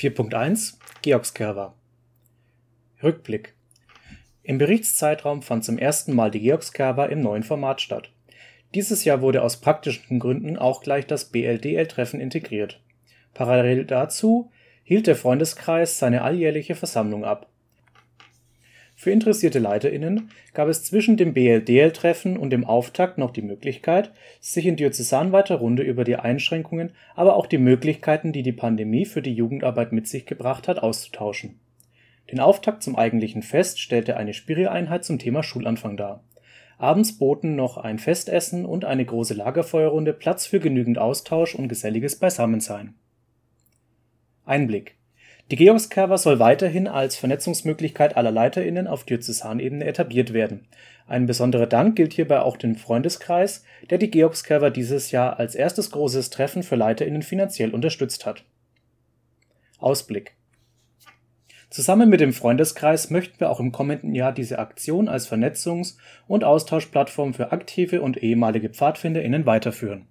4.1 Georgskerwa Rückblick Im Berichtszeitraum fand zum ersten Mal die Georgskerwa im neuen Format statt. Dieses Jahr wurde aus praktischen Gründen auch gleich das BLDL-Treffen integriert. Parallel dazu hielt der Freundeskreis seine alljährliche Versammlung ab. Für interessierte LeiterInnen gab es zwischen dem BLDL-Treffen und dem Auftakt noch die Möglichkeit, sich in diözesanweiter Runde über die Einschränkungen, aber auch die Möglichkeiten, die die Pandemie für die Jugendarbeit mit sich gebracht hat, auszutauschen. Den Auftakt zum eigentlichen Fest stellte eine Spiri-Einheit zum Thema Schulanfang dar. Abends boten noch ein Festessen und eine große Lagerfeuerrunde Platz für genügend Austausch und geselliges Beisammensein. Einblick Die Georgskerwa soll weiterhin als Vernetzungsmöglichkeit aller LeiterInnen auf Diözesanebene etabliert werden. Ein besonderer Dank gilt hierbei auch dem Freundeskreis, der die Georgskerwa dieses Jahr als erstes großes Treffen für LeiterInnen finanziell unterstützt hat. Ausblick Zusammen mit dem Freundeskreis möchten wir auch im kommenden Jahr diese Aktion als Vernetzungs - und Austauschplattform für aktive und ehemalige PfadfinderInnen weiterführen